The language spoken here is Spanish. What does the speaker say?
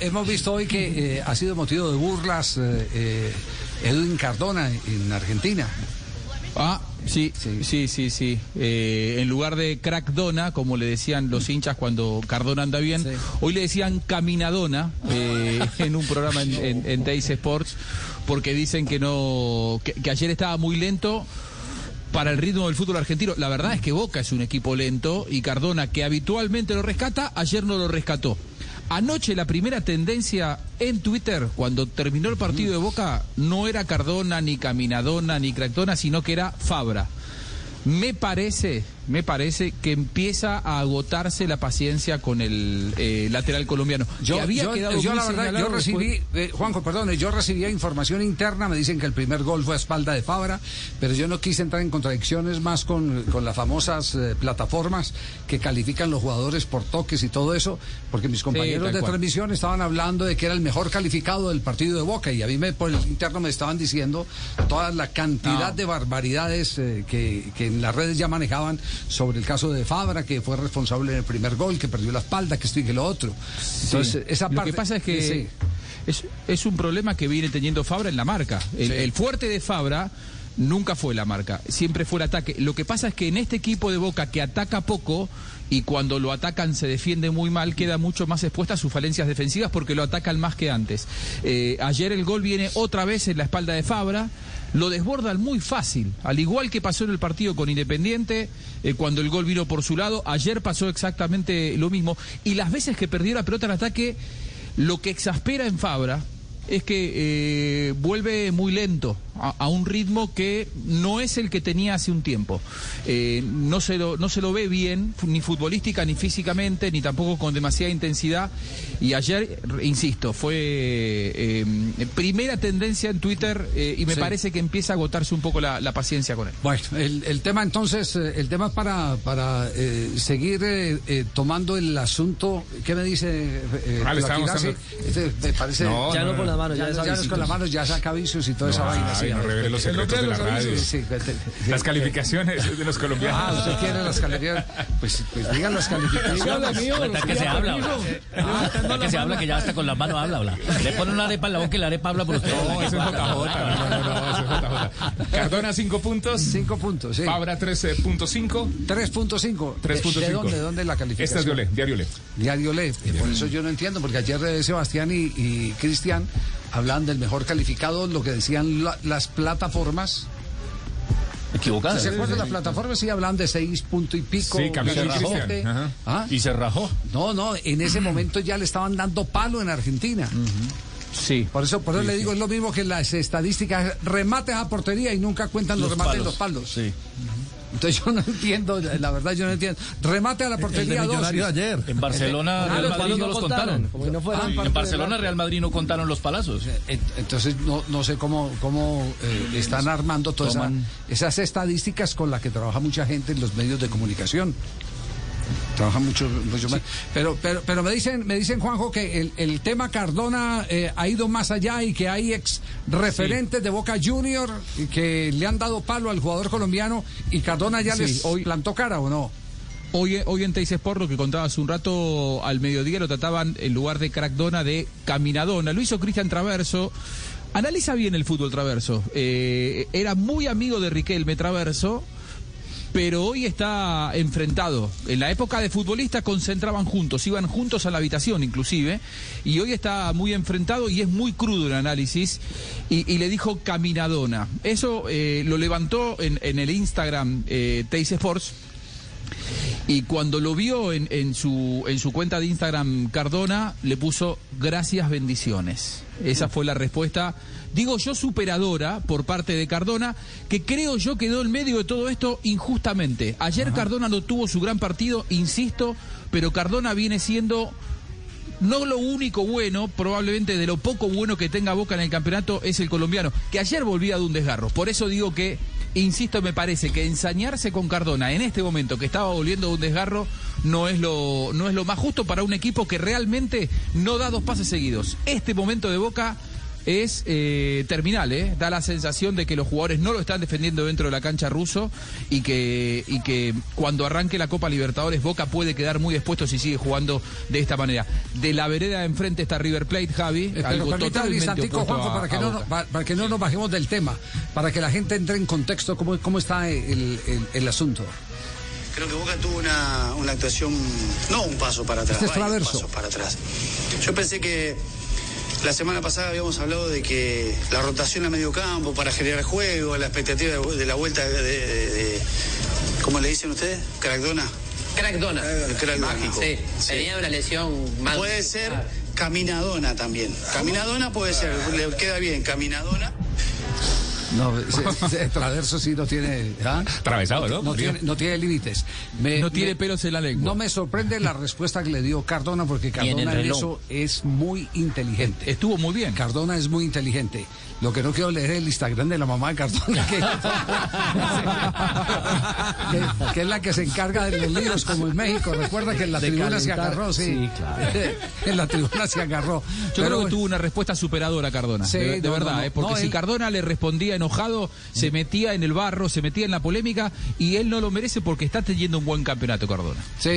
hemos visto hoy que eh, ha sido motivo de burlas eh, eh, Edwin Cardona en Argentina. Ah, sí, sí, sí, sí. Eh, en lugar de crackdona, como le decían los hinchas cuando Cardona anda bien, hoy le decían caminadona eh, en un programa en, en, en Teis Sports, porque dicen que no, que, que ayer estaba muy lento para el ritmo del fútbol argentino. La verdad es que Boca es un equipo lento y Cardona, que habitualmente lo rescata, ayer no lo rescató. Anoche la primera tendencia en Twitter, cuando terminó el partido de Boca, no era Cardona, ni Caminadona, ni Cractona, sino que era Fabra. Me parece, me parece que empieza a agotarse la paciencia con el eh, lateral colombiano. Yo, había yo- quedado yo la verdad, yo recibí, eh, Juanjo, perdón, yo recibía información interna, me dicen que el primer gol fue a espalda de Fabra, pero yo no quise entrar en contradicciones más con, con las famosas eh, plataformas que califican los jugadores por toques y todo eso, porque mis compañeros de cual. transmisión estaban hablando de que era el mejor calificado del partido de Boca y a mí me, por el interno me estaban diciendo toda la cantidad No. de barbaridades que, que en las redes ya manejaban sobre el caso de Fabra, que fue responsable en el primer gol, que perdió la espalda, que esto y que lo otro. Entonces, Sí. esa Lo que pasa es que sí. es, es un problema que viene teniendo Fabra en la marca. El, Sí. el fuerte de Fabra nunca fue la marca, siempre fue el ataque. Lo que pasa es que en este equipo de Boca que ataca poco y cuando lo atacan se defiende muy mal, queda mucho más expuesta a sus falencias defensivas porque lo atacan más que antes. Eh, ayer el gol viene otra vez en la espalda de Fabra. Lo desbordan muy fácil, al igual que pasó en el partido con Independiente, eh, cuando el gol vino por su lado, ayer pasó exactamente lo mismo. Y las veces que perdió la pelota en ataque, lo que exaspera en Fabra es que eh, vuelve muy lento, a, a un ritmo que no es el que tenía hace un tiempo. Eh, no, se lo, no se lo ve bien, ni futbolística, ni físicamente, ni tampoco con demasiada intensidad. Y ayer, insisto, fue eh, primera tendencia en Twitter eh, y me Sí. parece que empieza a agotarse un poco la, la paciencia con él. Bueno, el, el tema entonces, el tema para, para eh, seguir eh, eh, tomando el asunto, ¿qué me dice? eh, Ah, le. Arce? Este, me parece... No, Ya no, no, con no. las manos, ya, ya, ya no es con las manos, ya saca avisos y toda esa vaina. Ay, sí, no revele los secretos de la radio. Sí, sí, que te- Las calificaciones de los Ah, colombianos. usted quiere las calificaciones. Pues, pues digan las calificaciones. Hasta que se habla. Hasta que se habla que ya hasta con la mano habla, habla. Le pone una arepa en la boca y la arepa habla por usted. No, eso es JJ. No, no, no, eso es JJ. Cardona 5 puntos. Cinco puntos, sí. Fabra 13.5. 3.5. 3.5. ¿De, de dónde, de dónde la calificación? Esta es de Olé, diario Olé. Diario Le. Por eso yo no entiendo, porque ayer eh, Sebastián y, y Cristian hablan del mejor calificado, lo que decían la- las plataformas. Equivocada. ¿Se acuerdan las plataformas? Sí, hablan de seis punto y pico. Sí, cambió y. Ajá. ¿Ah? Y se rajó. No, no, en ese momento ya le estaban dando palo en Argentina. Sí. Por eso, por eso le digo, es lo mismo que las estadísticas, remates a portería y nunca cuentan los, Los remates en palos. los palos. Sí. Entonces yo no entiendo, la verdad yo no entiendo. Remate a la portería dos. ayer. En Barcelona, Ah, Real los Madrid no los contaron, contaron. como si no fueran Ah, En Barcelona. Real Madrid no contaron los palazos. En- Entonces no, no sé cómo, cómo eh, están armando todas esa- esas estadísticas con las que trabaja mucha gente en los medios de comunicación. Trabaja mucho, mucho más. Pero, pero, pero me dicen, me dicen Juanjo que el, el tema Cardona eh, ha ido más allá y que hay ex referentes de Boca Junior que le han dado palo al jugador colombiano y Cardona ya Sí, les hoy- plantó cara o no. Hoy, hoy en Teis Sport, lo que contaba hace un rato al mediodía, lo trataban en lugar de crackdona de caminadona. Lo hizo Cristian Traverso. Analiza bien el fútbol Traverso. Eh, era muy amigo de Riquelme Traverso, pero hoy está enfrentado. En la época de futbolista concentraban juntos, iban juntos a la habitación inclusive, y hoy está muy enfrentado y es muy crudo el análisis, y, le dijo caminadona. Eso eh, lo levantó en, en el Instagram eh, Teis. Y cuando lo vio en, en su, en su cuenta de Instagram Cardona, le puso gracias, bendiciones. Esa fue la respuesta, digo yo, superadora por parte de Cardona, que creo yo quedó en medio de todo esto injustamente. Ayer Cardona no tuvo su gran partido, insisto, pero Cardona viene siendo no lo único bueno, probablemente de lo poco bueno que tenga Boca en el campeonato es el colombiano, que ayer volvía de un desgarro. Por eso digo que, insisto, me parece que ensañarse con Cardona en este momento que estaba volviendo un desgarro no es lo, no es lo más justo para un equipo que realmente no da dos pases seguidos. Este momento de Boca es eh, terminal, ¿eh? Da la sensación de que los jugadores no lo están defendiendo dentro de la cancha ruso y que, y que cuando arranque la Copa Libertadores Boca puede quedar muy expuesto si sigue jugando de esta manera. De la vereda de enfrente está River Plate, Javi. Pero algo un totalmente Juanjo, a- para que, no, Boca. para, para que no nos bajemos del tema, para que la gente entre en contexto cómo, cómo está el, el- el asunto. Creo que Boca tuvo una, una actuación, no un paso para atrás, Este es Traverso. pasos para atrás. Yo pensé que la semana pasada habíamos hablado de que la rotación a medio campo para generar juego, la expectativa de, de la vuelta de, de- de- ¿cómo le dicen ustedes? Crackdona. Crackdona. El crack mágico. Sí, Sí. tenía una lesión más. Puede ser caminadona también. Caminadona puede ser, le queda bien, caminadona. No, Traverso sí no tiene. ¿ah? Atravesado, ¿no? No tiene, no tiene límites. Me- No tiene me- pelos en la lengua. No me sorprende la respuesta que le dio Cardona, porque Cardona en eso es muy inteligente. Estuvo muy bien. Cardona es muy inteligente. Lo que no quiero leer es el Instagram de la mamá de Cardona, que, que- que es la que se encarga de los líos, como en México. Recuerda que en la De tribuna se agarró, sí. sí, claro. en la tribuna se agarró. Yo Pero creo que tuvo una respuesta superadora Cardona. Sí, de, de no, verdad, no, no. ¿eh? porque No, si él- Cardona le respondía enojado, se metía en el barro, se metía en la polémica y él no lo merece porque está teniendo un buen campeonato Cardona. sí.